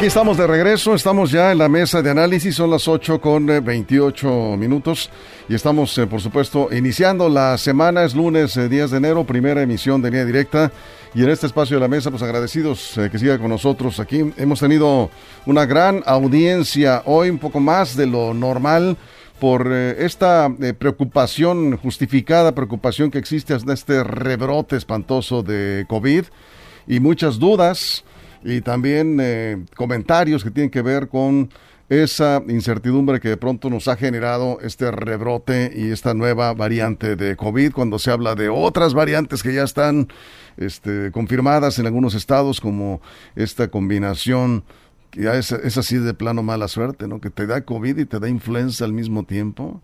Aquí estamos de regreso, estamos ya en la mesa de análisis, son las 8 con 28 eh, minutos y estamos, eh, por supuesto, iniciando la semana, es lunes 10 eh, de enero, primera emisión de línea directa y en este espacio de la mesa, pues agradecidos que siga con nosotros aquí. Hemos tenido una gran audiencia hoy, un poco más de lo normal por esta preocupación, justificada preocupación que existe hasta este rebrote espantoso de COVID y muchas dudas y también eh, comentarios que tienen que ver con esa incertidumbre que de pronto nos ha generado este rebrote y esta nueva variante de COVID, cuando se habla de otras variantes que ya están este, confirmadas en algunos estados, como esta combinación, que ya es, así de plano mala suerte, ¿no? Que te da COVID y te da influenza al mismo tiempo.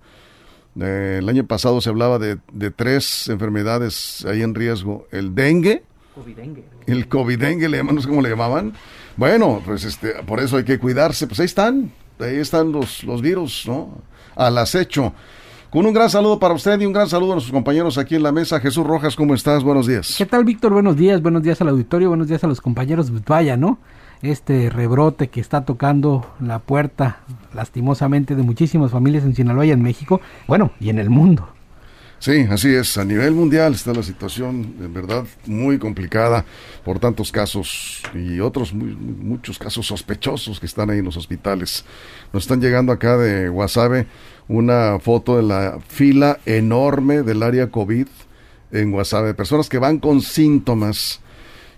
Eh, el año pasado se hablaba de, de tres enfermedades ahí en riesgo, el dengue, el covidengue, le no sé cómo le llamaban. Bueno, pues este, por eso hay que cuidarse. Pues ahí están, ahí están los, los virus, ¿no? Al acecho. Con un gran saludo para usted y un gran saludo a nuestros compañeros aquí en la mesa. Jesús Rojas, ¿cómo estás? Buenos días. ¿Qué tal, Víctor? Buenos días, buenos días al auditorio, buenos días a los compañeros. Pues vaya, ¿no? Este rebrote que está tocando la puerta, lastimosamente, de muchísimas familias en Sinaloa y en México, bueno, y en el mundo. Sí, así es. A nivel mundial está la situación, en verdad, muy complicada por tantos casos y otros muchos casos sospechosos que están ahí en los hospitales. Nos están llegando acá de Guasave una foto de la fila enorme del área COVID en Guasave, personas que van con síntomas.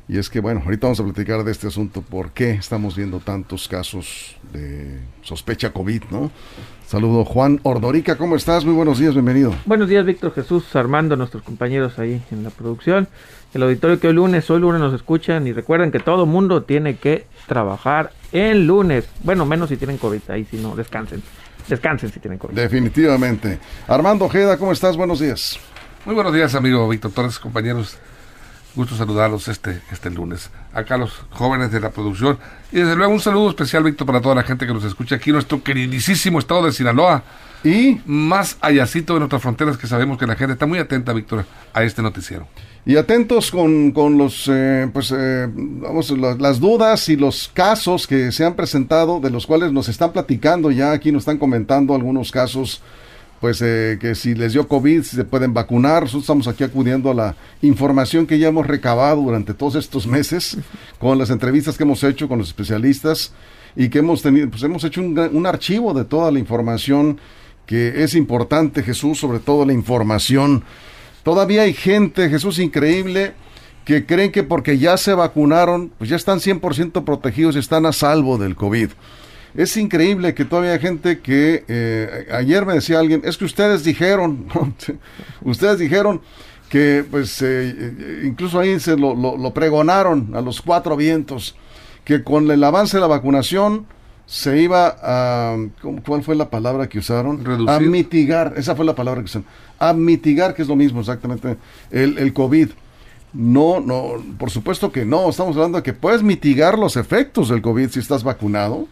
Y es que, bueno, ahorita vamos a platicar de este asunto, por qué estamos viendo tantos casos de sospecha COVID, ¿no? Saludo Juan Ordorica, ¿cómo estás? Muy buenos días, bienvenido. Buenos días, Víctor Jesús, Armando, nuestros compañeros ahí en la producción. El auditorio que hoy lunes, hoy lunes nos escuchan y recuerden que todo mundo tiene que trabajar el lunes. Bueno, menos si tienen COVID, ahí si no, descansen. Descansen si tienen COVID. Definitivamente. Armando Ojeda, ¿cómo estás? Buenos días. Muy buenos días, amigo Víctor Torres, compañeros Gusto saludarlos este, este lunes. Acá los jóvenes de la producción. Y desde luego un saludo especial, Víctor, para toda la gente que nos escucha aquí en nuestro queridísimo estado de Sinaloa. Y más allácito de nuestras fronteras que sabemos que la gente está muy atenta, Víctor, a este noticiero. Y atentos con, con los, eh, pues, eh, vamos, las dudas y los casos que se han presentado, de los cuales nos están platicando ya, aquí nos están comentando algunos casos pues eh, que si les dio COVID, si se pueden vacunar. Nosotros estamos aquí acudiendo a la información que ya hemos recabado durante todos estos meses, con las entrevistas que hemos hecho con los especialistas y que hemos tenido, pues hemos hecho un, un archivo de toda la información que es importante, Jesús, sobre todo la información. Todavía hay gente, Jesús, increíble, que creen que porque ya se vacunaron, pues ya están 100% protegidos y están a salvo del COVID. Es increíble que todavía hay gente que eh, ayer me decía alguien, es que ustedes dijeron, ustedes dijeron que pues eh, incluso ahí se lo, lo, pregonaron a los cuatro vientos, que con el avance de la vacunación se iba a, ¿cuál fue la palabra que usaron? A mitigar, esa fue la palabra que usaron, a mitigar, que es lo mismo exactamente, el, el COVID. No, no, por supuesto que no, estamos hablando de que puedes mitigar los efectos del COVID si estás vacunado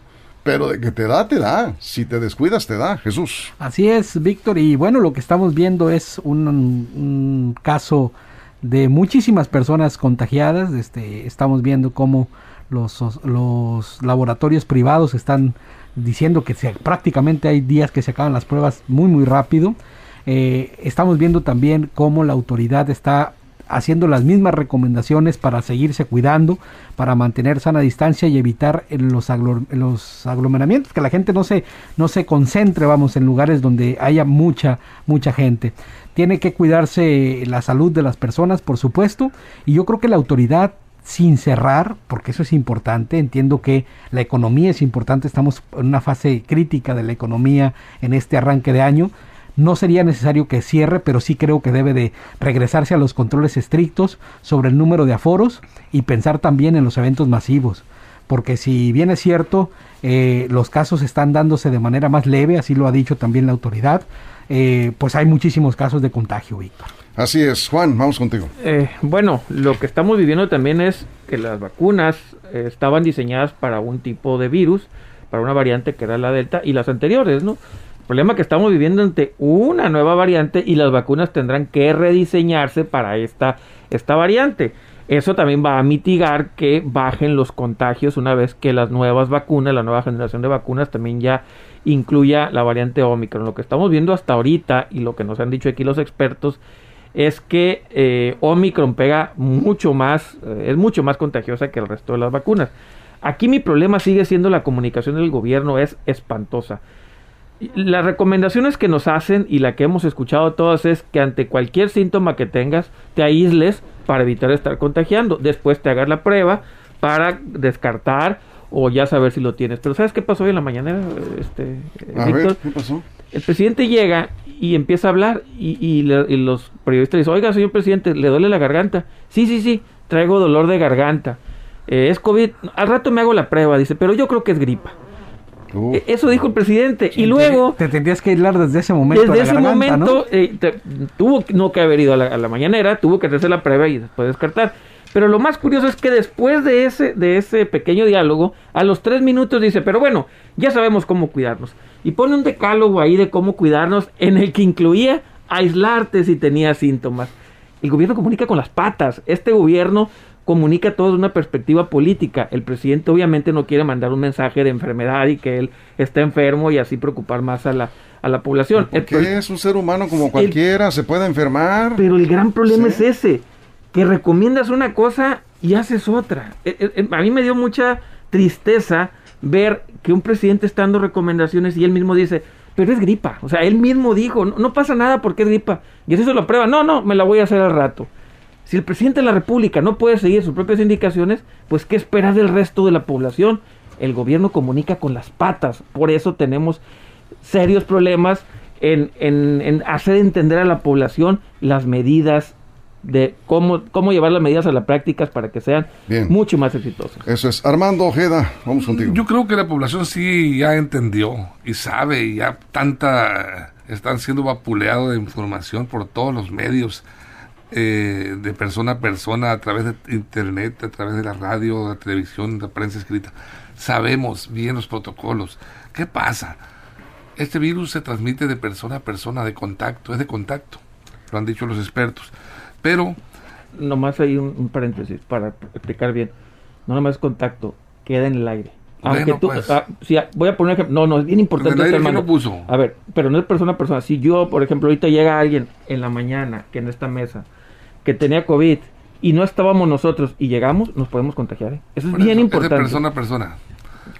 pero de que te da, te da. Si te descuidas, te da, Jesús. Así es, Víctor. Y bueno, lo que estamos viendo es un, caso de muchísimas personas contagiadas. Este, estamos viendo cómo los, los laboratorios privados están diciendo que prácticamente hay días que se acaban las pruebas muy, muy rápido. Eh, estamos viendo también cómo la autoridad está haciendo las mismas recomendaciones para seguirse cuidando, para mantener sana distancia y evitar los, aglomeramientos, que la gente no se, no se concentre, vamos, en lugares donde haya mucha, mucha gente. Tiene que cuidarse la salud de las personas, por supuesto, y yo creo que la autoridad sin cerrar, porque eso es importante, entiendo que la economía es importante, estamos en una fase crítica de la economía en este arranque de año, no sería necesario que cierre, pero sí creo que debe de regresarse a los controles estrictos sobre el número de aforos y pensar también en los eventos masivos. Porque si bien es cierto, eh, los casos están dándose de manera más leve, así lo ha dicho también la autoridad, eh, pues hay muchísimos casos de contagio, Víctor. Así es, Juan, vamos contigo. Eh, bueno, lo que estamos viviendo también es que las vacunas estaban diseñadas para un tipo de virus, para una variante que era la Delta, y las anteriores, ¿no? Problema que estamos viviendo ante una nueva variante y las vacunas tendrán que rediseñarse para esta, esta variante. Eso también va a mitigar que bajen los contagios una vez que las nuevas vacunas, la nueva generación de vacunas también ya incluya la variante Omicron. Lo que estamos viendo hasta ahorita y lo que nos han dicho aquí los expertos es que eh, Omicron pega mucho más, eh, es mucho más contagiosa que el resto de las vacunas. Aquí mi problema sigue siendo la comunicación del gobierno, es espantosa. Las recomendaciones que nos hacen y la que hemos escuchado todas es que ante cualquier síntoma que tengas, te aísles para evitar estar contagiando. Después te hagas la prueba para descartar o ya saber si lo tienes. Pero ¿sabes qué pasó hoy en la mañana, este, Víctor? ¿qué pasó? El presidente llega y empieza a hablar y, los periodistas dicen, oiga, señor presidente, ¿le duele la garganta? Sí, sí, sí, traigo dolor de garganta. Eh, es COVID, al rato me hago la prueba, dice, pero yo creo que es gripa. E, eso dijo el presidente. y luego... Te tendrías que aislar desde ese momento. Desde ese momento eh, tuvo no que haber ido a la, a la, mañanera, tuvo que hacerse la prueba y después descartar. Pero lo más curioso es que después de ese, de ese pequeño diálogo, a los tres minutos dice, pero bueno, ya sabemos cómo cuidarnos. Y pone un decálogo ahí de cómo cuidarnos en el que incluía aislarte si tenías síntomas. El gobierno comunica con las patas. Este gobierno comunica todo de una perspectiva política. El presidente obviamente no quiere mandar un mensaje de enfermedad y que él está enfermo y así preocupar más a la, a la población. Porque es un ser humano como cualquiera, se puede enfermar. Pero el gran problema es ese que recomiendas una cosa y haces otra. E, e, e, a mí me dio mucha tristeza ver que un presidente está dando recomendaciones y él mismo dice, pero es gripa. O sea, él mismo dijo, no, pasa nada porque es gripa. Y así se lo prueba. No, no, me la voy a hacer al rato. Si el presidente de la República no puede seguir sus propias indicaciones, pues ¿qué esperar del resto de la población? El gobierno comunica con las patas. Por eso tenemos serios problemas en, en, en hacer entender a la población las medidas de cómo, cómo llevar las medidas a las prácticas para que sean mucho más exitosas. Eso es. Armando Ojeda, vamos contigo. Yo creo que la población sí ya entendió y sabe, y ya tanta, están siendo vapuleados de información por todos los medios, eh, de persona a persona, a través de internet, a través de la radio, la televisión, la prensa escrita. Sabemos bien los protocolos. ¿Qué pasa? Este virus se transmite de persona a persona, de contacto, es de contacto, lo han dicho los expertos pero... Nomás hay un, paréntesis para explicar bien. No nomás contacto, queda en el aire. Aunque tú, pues. ah, voy a poner ejemplo, no, no, es bien importante. Aire puso. A ver, pero no es persona a persona. Si yo, por ejemplo, ahorita llega alguien en la mañana, que en esta mesa, que tenía COVID y no estábamos nosotros y llegamos, nos podemos contagiar. ¿eh? Eso es bien importante. Es de persona a persona.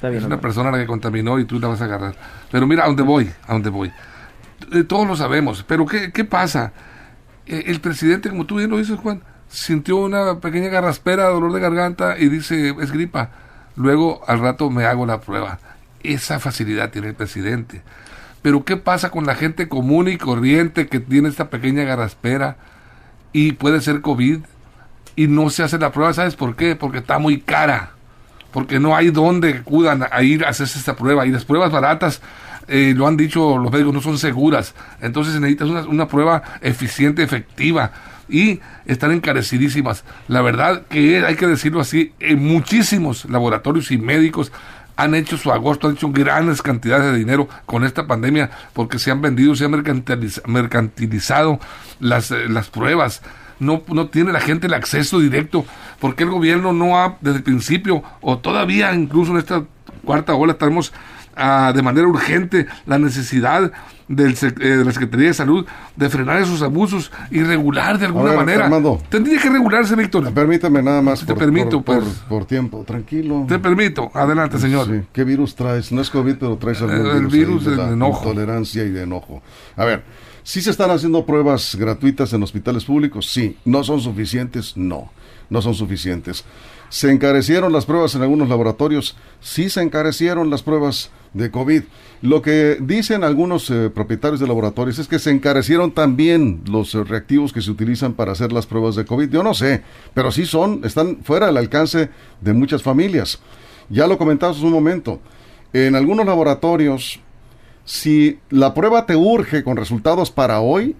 es una persona la que contaminó y tú la vas a agarrar. Pero mira, a dónde voy, a dónde voy. Eh, todos lo sabemos, pero ¿qué, qué pasa? Eh, el presidente, como tú bien lo dices, Juan, sintió una pequeña garraspera, dolor de garganta y dice, es gripa. Luego, al rato, me hago la prueba. Esa facilidad tiene el presidente. Pero, ¿qué pasa con la gente común y corriente que tiene esta pequeña garraspera y puede ser COVID y no se hace la prueba? ¿Sabes por qué? Porque está muy cara. Porque no hay dónde acudan a ir a hacerse esta prueba. Y las pruebas baratas eh, lo han dicho los médicos, no son seguras. Entonces necesitas una, una prueba eficiente, efectiva y están encarecidísimas. La verdad que hay que decirlo así, en muchísimos laboratorios y médicos han hecho su agosto, han hecho grandes cantidades de dinero con esta pandemia porque se han vendido, se han mercantilizado las, eh, las pruebas. No, no tiene la gente el acceso directo porque el gobierno no ha, desde el principio, o todavía incluso en esta cuarta ola, estamos de manera urgente la necesidad del, eh, de la Secretaría de Salud de frenar esos abusos y regular de alguna manera. Tendría que regularse, Víctor. Permítame nada más. Te permito, por, por, tiempo. Tranquilo. Te permito. Adelante, señor. ¿Qué virus traes? No es COVID, pero traes algún el virus, de, enojo. Tolerancia y de enojo. A ver, si se están haciendo pruebas gratuitas en hospitales públicos? Sí. ¿No son suficientes? No. No son suficientes. ¿Se encarecieron las pruebas en algunos laboratorios? Sí se encarecieron las pruebas de COVID. Lo que dicen algunos eh, propietarios de laboratorios es que se encarecieron también los eh, reactivos que se utilizan para hacer las pruebas de COVID. Yo no sé, pero sí son, están fuera del alcance de muchas familias. Ya lo comentamos un momento. En algunos laboratorios, si la prueba te urge con resultados para hoy,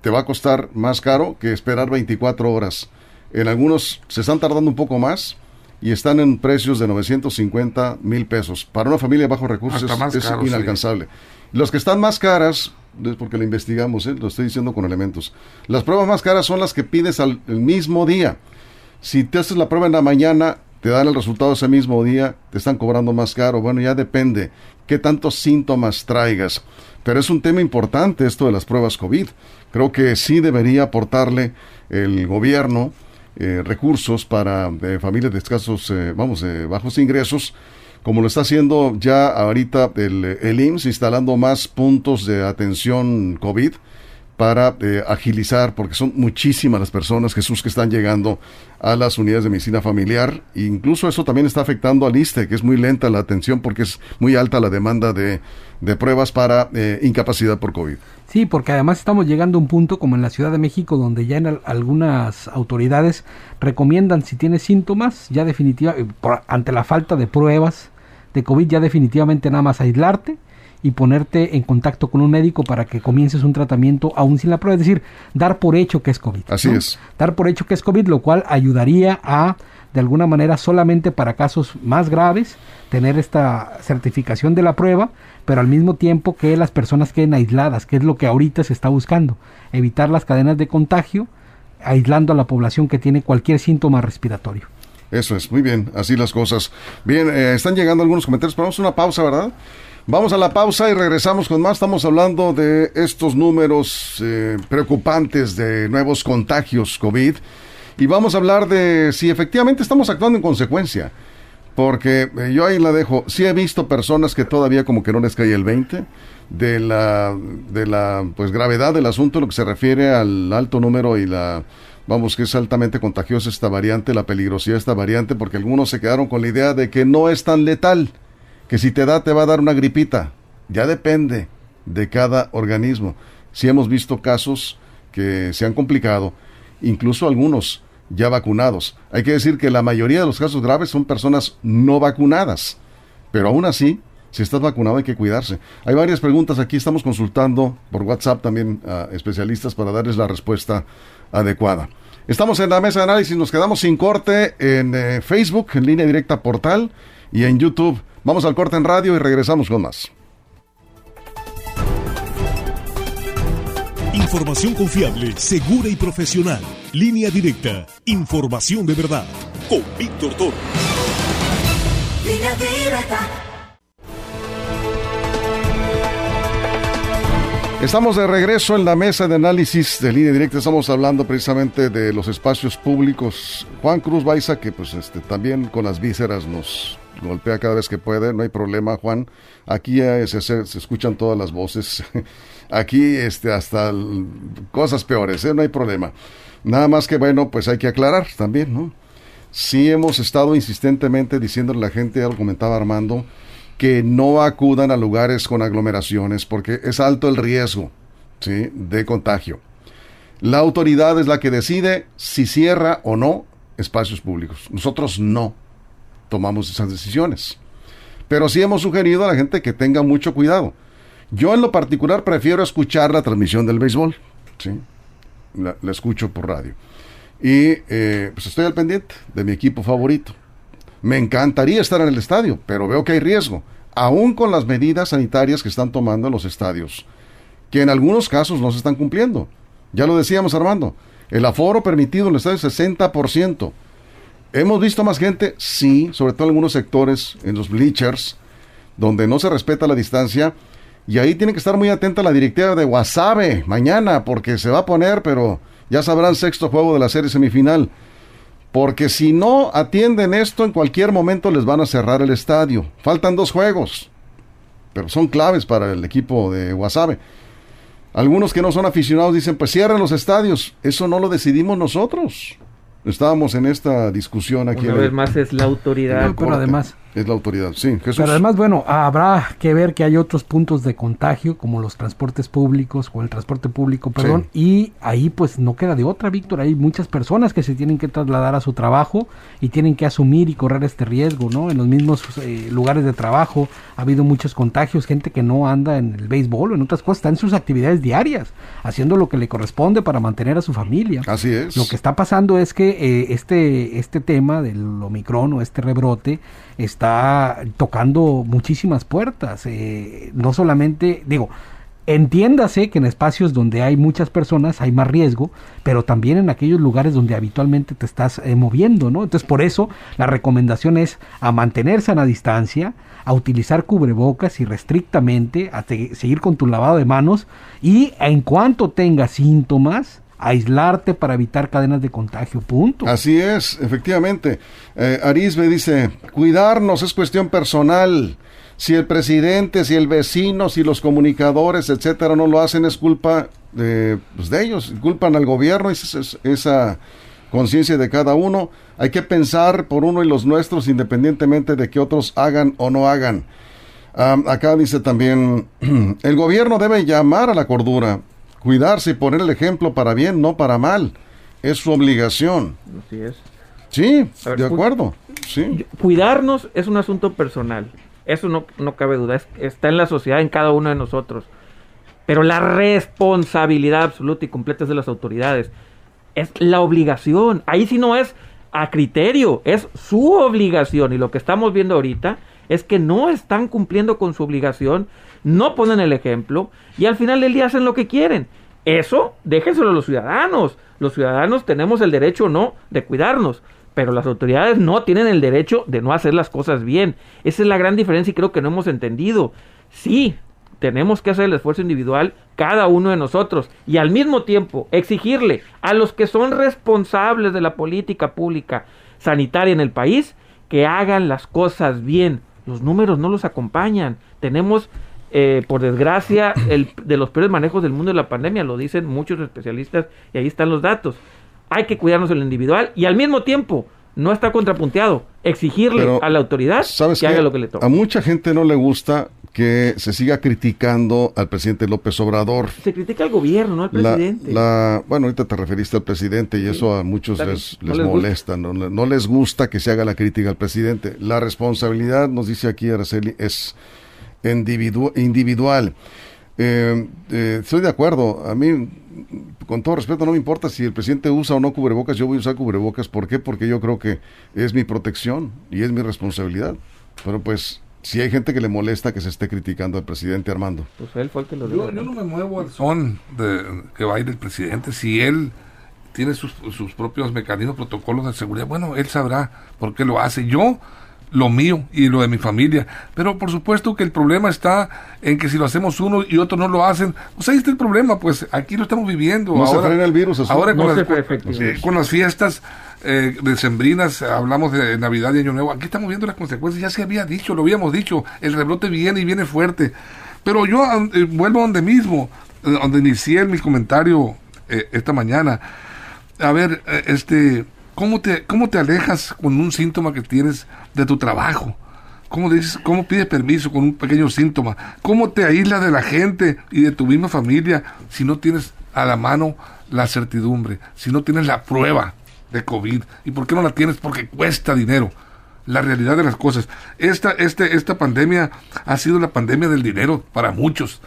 te va a costar más caro que esperar 24 horas. En algunos se están tardando un poco más y están en precios de 950 mil pesos. Para una familia de bajos recursos es, inalcanzable. Los que están más caras, es porque lo investigamos, ¿eh? lo estoy diciendo con elementos. Las pruebas más caras son las que pides al mismo día. Si te haces la prueba en la mañana, te dan el resultado ese mismo día, te están cobrando más caro. Bueno, ya depende qué tantos síntomas traigas. Pero es un tema importante esto de las pruebas COVID. Creo que sí debería aportarle el gobierno eh, recursos para eh, familias de escasos, eh, vamos, de bajos ingresos, como lo está haciendo ya ahorita el, el IMSS, instalando más puntos de atención COVID para agilizar, porque son muchísimas las personas, Jesús, que están llegando a las unidades de medicina familiar. E incluso eso también está afectando al ISTE, que es muy lenta la atención porque es muy alta la demanda de, de pruebas para incapacidad por COVID. Sí, porque además estamos llegando a un punto como en la Ciudad de México donde ya en algunas autoridades recomiendan si tienes síntomas, ya definitivamente, eh, ante la falta de pruebas de COVID, ya definitivamente nada más aislarte y ponerte en contacto con un médico para que comiences un tratamiento aún sin la prueba, es decir, dar por hecho que es COVID. Así es. Dar por hecho que es COVID, lo cual ayudaría a, de alguna manera, solamente para casos más graves, tener esta certificación de la prueba pero al mismo tiempo que las personas queden aisladas, que es lo que ahorita se está buscando, evitar las cadenas de contagio, aislando a la población que tiene cualquier síntoma respiratorio. Eso es, muy bien, así las cosas. Bien, eh, están llegando algunos comentarios, pero vamos a una pausa, ¿verdad? Vamos a la pausa y regresamos con más. Estamos hablando de estos números eh, preocupantes de nuevos contagios COVID y vamos a hablar de si efectivamente estamos actuando en consecuencia porque eh, yo ahí la dejo. Sí he visto personas que todavía como que no les cae el 20 de la de la pues gravedad del asunto, lo que se refiere al alto número y la vamos que es altamente contagiosa esta variante, la peligrosidad de esta variante, porque algunos se quedaron con la idea de que no es tan letal, que si te da te va a dar una gripita. Ya depende de cada organismo. Sí hemos visto casos que se han complicado, incluso algunos ya vacunados. Hay que decir que la mayoría de los casos graves son personas no vacunadas, pero aún así, si estás vacunado hay que cuidarse. Hay varias preguntas aquí, estamos consultando por WhatsApp también a especialistas para darles la respuesta adecuada. Estamos en la mesa de análisis, nos quedamos sin corte en eh, Facebook, en línea directa portal y en YouTube. Vamos al corte en radio y regresamos con más. Información confiable, segura y profesional. Línea directa. Información de verdad. Con Víctor Toro. Línea directa. Estamos de regreso en la mesa de análisis de línea directa. Estamos hablando precisamente de los espacios públicos. Juan Cruz Baiza, que pues este, también con las vísceras nos golpea cada vez que puede, no hay problema, Juan. Aquí eh, se, escuchan todas las voces. Aquí este, hasta cosas peores, ¿eh? no hay problema. Nada más que bueno, pues hay que aclarar también, ¿no? Sí hemos estado insistentemente diciéndole a la gente, ya lo comentaba Armando, que no acudan a lugares con aglomeraciones porque es alto el riesgo de contagio. La autoridad es la que decide si cierra o no espacios públicos. Nosotros no tomamos esas decisiones. Pero sí hemos sugerido a la gente que tenga mucho cuidado. Yo en lo particular prefiero escuchar la transmisión del béisbol. ¿sí? La, escucho por radio. Y eh, pues estoy al pendiente de mi equipo favorito. Me encantaría estar en el estadio, pero veo que hay riesgo, aún con las medidas sanitarias que están tomando en los estadios, que en algunos casos no se están cumpliendo. Ya lo decíamos Armando, el aforo permitido en el estadio es 60%. ¿Hemos visto más gente? Sí, sobre todo en algunos sectores, en los bleachers, donde no se respeta la distancia. Y ahí tiene que estar muy atenta la directiva de Wasabe mañana, porque se va a poner, pero ya sabrán sexto juego de la serie semifinal. Porque si no atienden esto, en cualquier momento les van a cerrar el estadio. Faltan dos juegos, pero son claves para el equipo de Wasabe. Algunos que no son aficionados dicen, pues cierren los estadios. Eso no lo decidimos nosotros. Estábamos en esta discusión aquí. Una vez más es la autoridad. pero además, Es la autoridad, sí. Jesús. Pero además, bueno, habrá que ver que hay otros puntos de contagio, como los transportes públicos o el transporte público, perdón, y ahí pues no queda de otra, Víctor. Hay muchas personas que se tienen que trasladar a su trabajo y tienen que asumir y correr este riesgo, ¿no? En los mismos eh, lugares de trabajo ha habido muchos contagios, gente que no anda en el béisbol o en otras cosas, está en sus actividades diarias, haciendo lo que le corresponde para mantener a su familia. Así es. Lo que está pasando es que eh, este, este tema del Omicron o este rebrote está tocando muchísimas puertas. Eh, no solamente, digo, entiéndase que en espacios donde hay muchas personas hay más riesgo, pero también en aquellos lugares donde habitualmente te estás eh, moviendo, ¿no? Entonces, por eso la recomendación es a mantenerse a la distancia, a utilizar cubrebocas y restrictamente, a seguir con tu lavado de manos y en cuanto tengas síntomas, aislarte para evitar cadenas de contagio, punto. Así es, efectivamente. Eh, Arisbe dice, cuidarnos es cuestión personal. Si el presidente, si el vecino, si los comunicadores, etcétera, no lo hacen, es culpa de, pues, ellos, culpan al gobierno, esa, esa conciencia de cada uno. Hay que pensar por uno y los nuestros, independientemente de que otros hagan o no hagan. acá dice también, el gobierno debe llamar a la cordura cuidarse y poner el ejemplo para bien, no para mal. Es su obligación. Así es. Sí, de acuerdo. Sí. Cuidarnos es un asunto personal. Eso no, no cabe duda. está en la sociedad, en cada uno de nosotros. Pero la responsabilidad absoluta y completa es de las autoridades. Es la obligación. Ahí sí no es a criterio, es su obligación. Y lo que estamos viendo ahorita es que no están cumpliendo con su obligación no ponen el ejemplo y al final del día hacen lo que quieren. Eso déjenselo a los ciudadanos. Los ciudadanos tenemos el derecho o no de cuidarnos, pero las autoridades no tienen el derecho de no hacer las cosas bien. Esa es la gran diferencia y creo que no hemos entendido. Sí, tenemos que hacer el esfuerzo individual cada uno de nosotros y al mismo tiempo exigirle a los que son responsables de la política pública sanitaria en el país que hagan las cosas bien. Los números no los acompañan. Tenemos eh, por desgracia, el, de los peores manejos del mundo de la pandemia, lo dicen muchos especialistas y ahí están los datos. Hay que cuidarnos en lo individual y al mismo tiempo no está contrapunteado exigirle a la autoridad que haga lo que le toca. A mucha gente no le gusta que se siga criticando al presidente López Obrador. Se critica al gobierno, no al presidente. La, bueno, ahorita te referiste al presidente y eso a muchos les, molesta, no, no, les gusta que se haga la crítica al presidente. La responsabilidad, nos dice aquí Araceli, es individual. Eh, eh, estoy de acuerdo. A mí, con todo respeto, no me importa si el presidente usa o no cubrebocas. Yo voy a usar cubrebocas. ¿Por qué? Porque yo creo que es mi protección y es mi responsabilidad. Pero pues, si hay gente que le molesta que se esté criticando al presidente Armando. Pues él fue el que lo yo, yo, no me muevo al son de, que va a ir el presidente. Si él tiene sus, sus propios mecanismos, protocolos de seguridad, bueno, él sabrá por qué lo hace. Yo lo mío y lo de mi familia. Pero por supuesto que el problema está en que si lo hacemos uno y otro no lo hacen, pues ahí está el problema, pues aquí lo estamos viviendo. No ahora, se frena el virus. Ahora con, las, con, las fiestas eh, decembrinas, hablamos de Navidad y Año Nuevo, aquí estamos viendo las consecuencias, ya se había dicho, lo habíamos dicho, el rebrote viene y viene fuerte. Pero yo eh, vuelvo a donde mismo, eh, donde inicié mi comentario eh, esta mañana. A ver, este ¿Cómo te, ¿Cómo te alejas con un síntoma que tienes de tu trabajo? ¿Cómo, dices, ¿Cómo pides permiso con un pequeño síntoma? ¿Cómo te aíslas de la gente y de tu misma familia si no tienes a la mano la certidumbre, si no tienes la prueba de COVID? ¿Y por qué no la tienes? Porque cuesta dinero. La realidad de las cosas. Esta, este, esta pandemia ha sido la pandemia del dinero para muchos.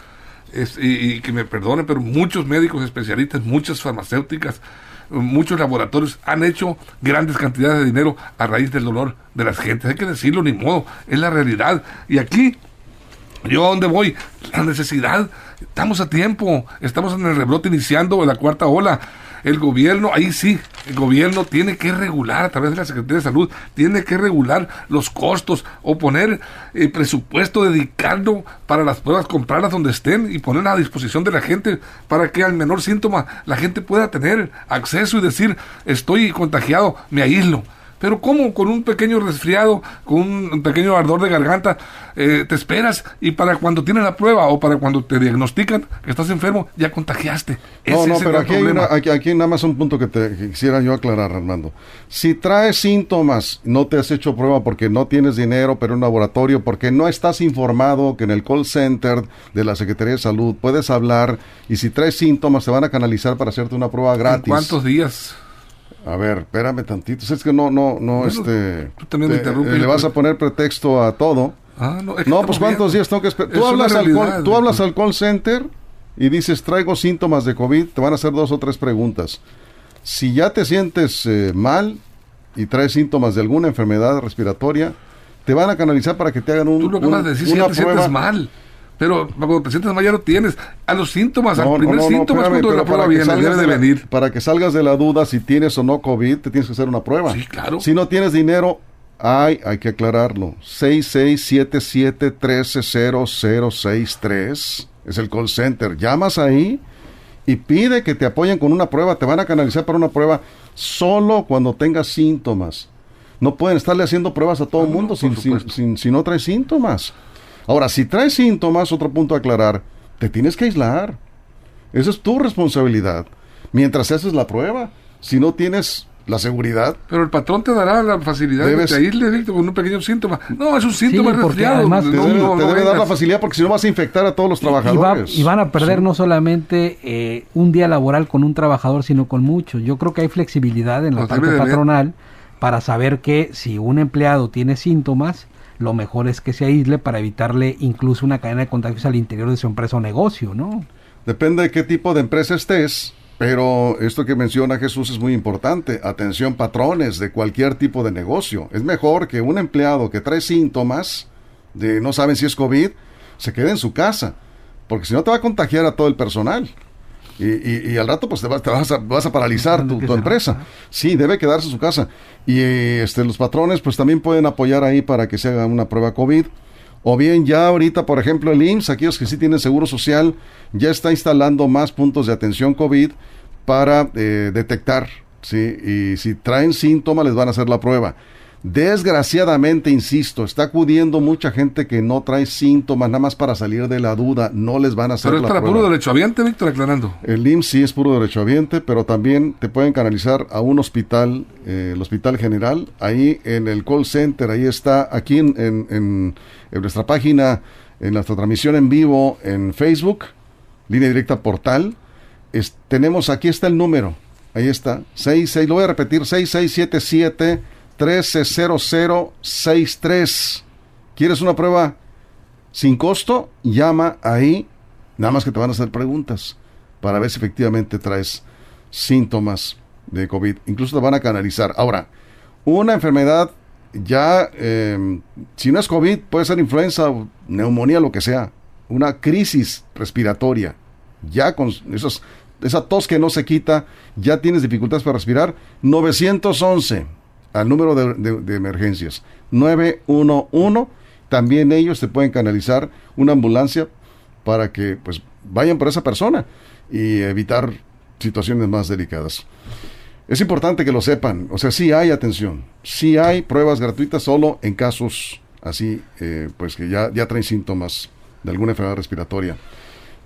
y, que me perdonen, pero muchos médicos especialistas, muchas farmacéuticas, muchos laboratorios han hecho grandes cantidades de dinero a raíz del dolor de las gentes. Hay que decirlo, ni modo, es la realidad. Y aquí, yo dónde voy, la necesidad, estamos a tiempo, estamos en el rebrote iniciando la cuarta ola el gobierno, ahí sí, el gobierno tiene que regular a través de la Secretaría de Salud, tiene que regular los costos o poner eh, presupuesto dedicado para las pruebas, comprarlas donde estén y ponerlas a disposición de la gente para que al menor síntoma la gente pueda tener acceso y decir, estoy contagiado, me aíslo. Pero ¿cómo con un pequeño resfriado, con un pequeño ardor de garganta, eh, te esperas y para cuando tienes la prueba o para cuando te diagnostican que estás enfermo, ya contagiaste? no, no, pero aquí, hay aquí, nada más un punto que te quisiera yo aclarar, Armando. Si traes síntomas, no te has hecho prueba porque no tienes dinero, pero un laboratorio, porque no estás informado que en el call center de la Secretaría de Salud puedes hablar y si traes síntomas te van a canalizar para hacerte una prueba gratis. ¿Cuántos días? A ver, espérame tantito. Es que no, no, no, este. Tú también me le vas a poner pretexto a todo. Ah, no, no pues ¿cuántos días tengo que esperar? Tú, hablas al, call, tú hablas al call center y dices, traigo síntomas de COVID, te van a hacer dos o tres preguntas. Si ya te sientes eh, mal y traes síntomas de alguna enfermedad respiratoria, te van a canalizar para que te hagan un, tú lo un, de decir, una si prueba. mal. Pero cuando te sientes mal ya lo tienes. A los síntomas, al primer síntoma es cuando la prueba viene, debe de venir. Para que salgas de la duda si tienes o no COVID, te tienes que hacer una prueba. Sí, claro. Si no tienes dinero, hay, hay que aclararlo. 6677-130063 es el call center. Llamas ahí y pide que te apoyen con una prueba. Te van a canalizar para una prueba solo cuando tengas síntomas. No pueden estarle haciendo pruebas a todo el mundo sin, sin, si no traes síntomas. Ahora, si traes síntomas, otro punto a aclarar, te tienes que aislar. Esa es tu responsabilidad. Mientras haces la prueba, si no tienes la seguridad. Pero el patrón te dará la facilidad de que te con un pequeño síntoma. No, es un síntoma resfriado. te, debe, dar la facilidad porque si no vas a infectar a todos los trabajadores. Y, van a perder no solamente eh, un día laboral con un trabajador, sino con muchos. Yo creo que hay flexibilidad en la parte patronal para saber que si un empleado tiene síntomas, lo mejor es que se aísle para evitarle incluso una cadena de contagios al interior de su empresa o negocio, ¿no? Depende de qué tipo de empresa estés, pero esto que menciona Jesús es muy importante. Atención patrones de cualquier tipo de negocio. Es mejor que un empleado que trae síntomas de no saben si es COVID, se quede en su casa, porque si no te va a contagiar a todo el personal. Y, al rato pues te, vas, a, vas a paralizar tu, empresa. Sí, debe quedarse en su casa. Y este, los patrones pues también pueden apoyar ahí para que se haga una prueba COVID. O bien ya ahorita, por ejemplo, el IMSS, aquellos que sí tienen seguro social, ya está instalando más puntos de atención COVID para eh, detectar, ¿sí? Y si traen síntomas les van a hacer la prueba. Desgraciadamente, insisto, está acudiendo mucha gente que no trae síntomas nada más para salir de la duda, no les van a hacer Pero es para puro derechohabiente, Víctor, aclarando. El IMSS sí es puro derechohabiente, pero también te pueden canalizar a un hospital, eh, el Hospital General, ahí en el call center, ahí está, aquí en, en, nuestra página, en nuestra transmisión en vivo en Facebook, línea directa portal, tenemos, aquí está el número, ahí está, 66, lo voy a repetir, 6677 130063. ¿Quieres una prueba sin costo? Llama ahí. Nada más que te van a hacer preguntas para ver si efectivamente traes síntomas de COVID. Incluso te van a canalizar. Ahora, una enfermedad ya, em, si no es COVID, puede ser influenza, neumonía, lo que sea. Una crisis respiratoria. Ya con esa tos que no se quita, ya tienes dificultades para respirar. 911 al número de, emergencias 911. También ellos te pueden canalizar una ambulancia para que pues vayan por esa persona y evitar situaciones más delicadas. Es importante que lo sepan, o sea, sí hay atención, sí hay pruebas gratuitas solo en casos así, eh, pues que ya, ya traen síntomas de alguna enfermedad respiratoria.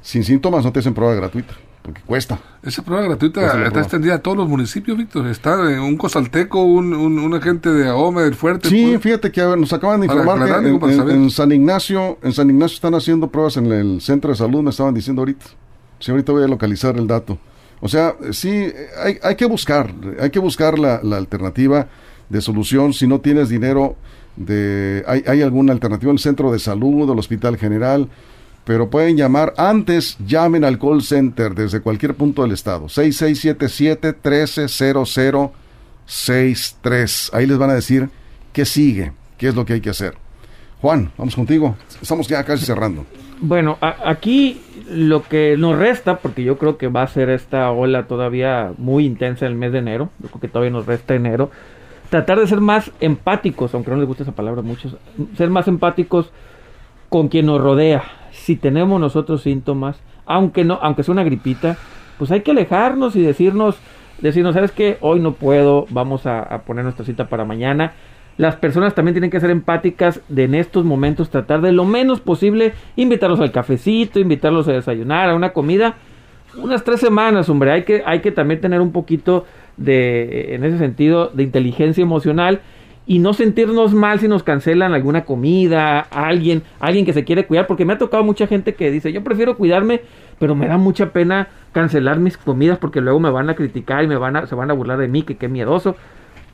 Sin síntomas no te hacen prueba gratuita porque cuesta. Esa prueba gratuita está extendida a todos los municipios, Víctor. Está un cosalteco, un, un, agente de AOME del Fuerte. Sí, pues. fíjate que nos acaban de informar que en, San Ignacio, en San Ignacio están haciendo pruebas en el centro de salud, me estaban diciendo ahorita. Sí, ahorita voy a localizar el dato. O sea, sí, hay, hay que buscar, hay que buscar la, la alternativa de solución. Si no tienes dinero, de, hay, hay alguna alternativa en el centro de salud, el hospital general pero pueden llamar antes, llamen al call center desde cualquier punto del estado, 6677-130063. Ahí les van a decir qué sigue, qué es lo que hay que hacer. Juan, vamos contigo, estamos ya casi cerrando. Bueno, aquí lo que nos resta, porque yo creo que va a ser esta ola todavía muy intensa el mes de enero, yo creo que todavía nos resta enero, tratar de ser más empáticos, aunque no les guste esa palabra a muchos, ser más empáticos con quien nos rodea, si tenemos nosotros síntomas, aunque no, aunque sea una gripita, pues hay que alejarnos y decirnos, decir, no sabes qué, hoy no puedo, vamos a, a poner nuestra cita para mañana. Las personas también tienen que ser empáticas de en estos momentos tratar de lo menos posible invitarlos al cafecito, invitarlos a desayunar, a una comida. Unas tres semanas, hombre, hay que, hay que también tener un poquito de, en ese sentido, de inteligencia emocional y no sentirnos mal si nos cancelan alguna comida, alguien, alguien que se quiere cuidar, porque me ha tocado mucha gente que dice, yo prefiero cuidarme, pero me da mucha pena cancelar mis comidas porque luego me van a criticar y me van a, se van a burlar de mí, que qué miedoso.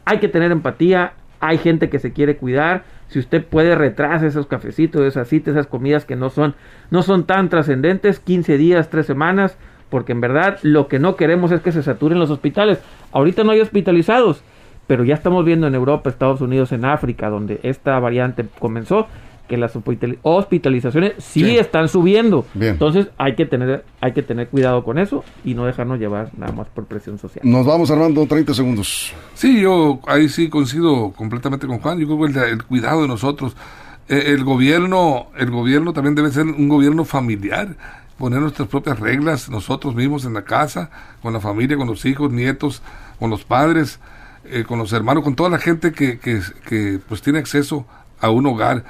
Hay que tener empatía, hay gente que se quiere cuidar. Si usted puede retrasar esos cafecitos, esas citas, esas comidas que no son, no son tan trascendentes, 15 días, 3 semanas, porque en verdad lo que no queremos es que se saturen los hospitales. Ahorita no hay hospitalizados, pero ya estamos viendo en Europa, Estados Unidos, en África, donde esta variante comenzó, que las hospitalizaciones sí, están subiendo. Entonces hay que tener hay que tener cuidado con eso y no dejarnos llevar nada más por presión social. Nos vamos Armando 30 segundos. Sí, yo ahí sí coincido completamente con Juan. Yo creo que el, cuidado de nosotros eh, el gobierno el gobierno también debe ser un gobierno familiar poner nuestras propias reglas nosotros mismos en la casa, con la familia, con los hijos, nietos, con los padres, eh, con los hermanos, con toda la gente que, que, pues tiene acceso a un hogar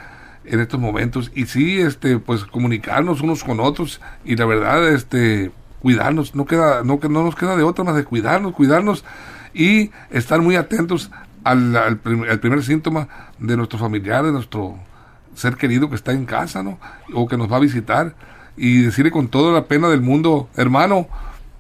en estos momentos. Y sí este pues comunicarnos unos con otros y la verdad este cuidarnos. No queda no no nos queda de otra más de cuidarnos cuidarnos y estar muy atentos al, al, primer, síntoma de nuestro familiar de nuestro ser querido que está en casa no o que nos va a visitar. Y decirle con toda la pena del mundo hermano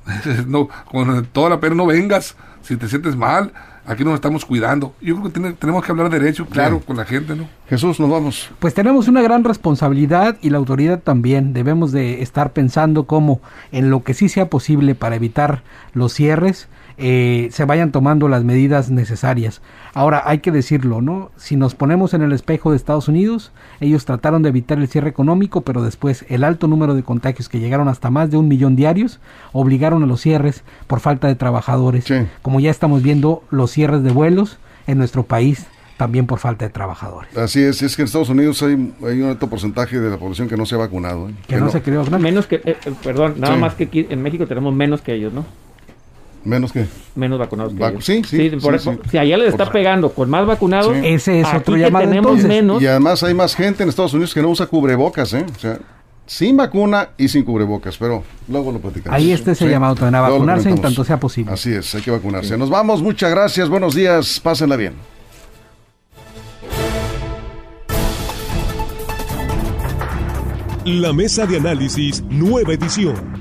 no con toda la pena no vengas. Si te sientes mal aquí nos estamos cuidando. Yo creo que tenemos que hablar derecho, claro, con la gente, ¿no? Jesús, nos vamos. Pues tenemos una gran responsabilidad y la autoridad también. Debemos de estar pensando cómo en lo que sí sea posible para evitar los cierres, eh, se vayan tomando las medidas necesarias. Ahora, hay que decirlo, ¿no? Si nos ponemos en el espejo de Estados Unidos, ellos trataron de evitar el cierre económico, pero después el alto número de contagios que llegaron hasta más de un millón diarios obligaron a los cierres por falta de trabajadores. Como ya estamos viendo, los cierres de vuelos en nuestro país también por falta de trabajadores. Así es, es que en Estados Unidos hay, un alto porcentaje de la población que no se ha vacunado. ¿eh? Que, no, se cree Menos que, eh, eh, perdón, nada más que aquí en México tenemos menos que ellos, ¿no? Menos que menos vacunados que ellos. Sí, sí, Si allá les está pegando con más vacunados, ese es otro llamado tenemos menos. Y además hay más gente en Estados Unidos que no usa cubrebocas, ¿eh? O sea, sin vacuna y sin cubrebocas, pero luego lo platicamos. Ahí este ese llamado también a vacunarse en tanto sea posible. Así es, hay que vacunarse. Nos vamos, muchas gracias, buenos días, pásenla bien. La mesa de análisis, nueva edición.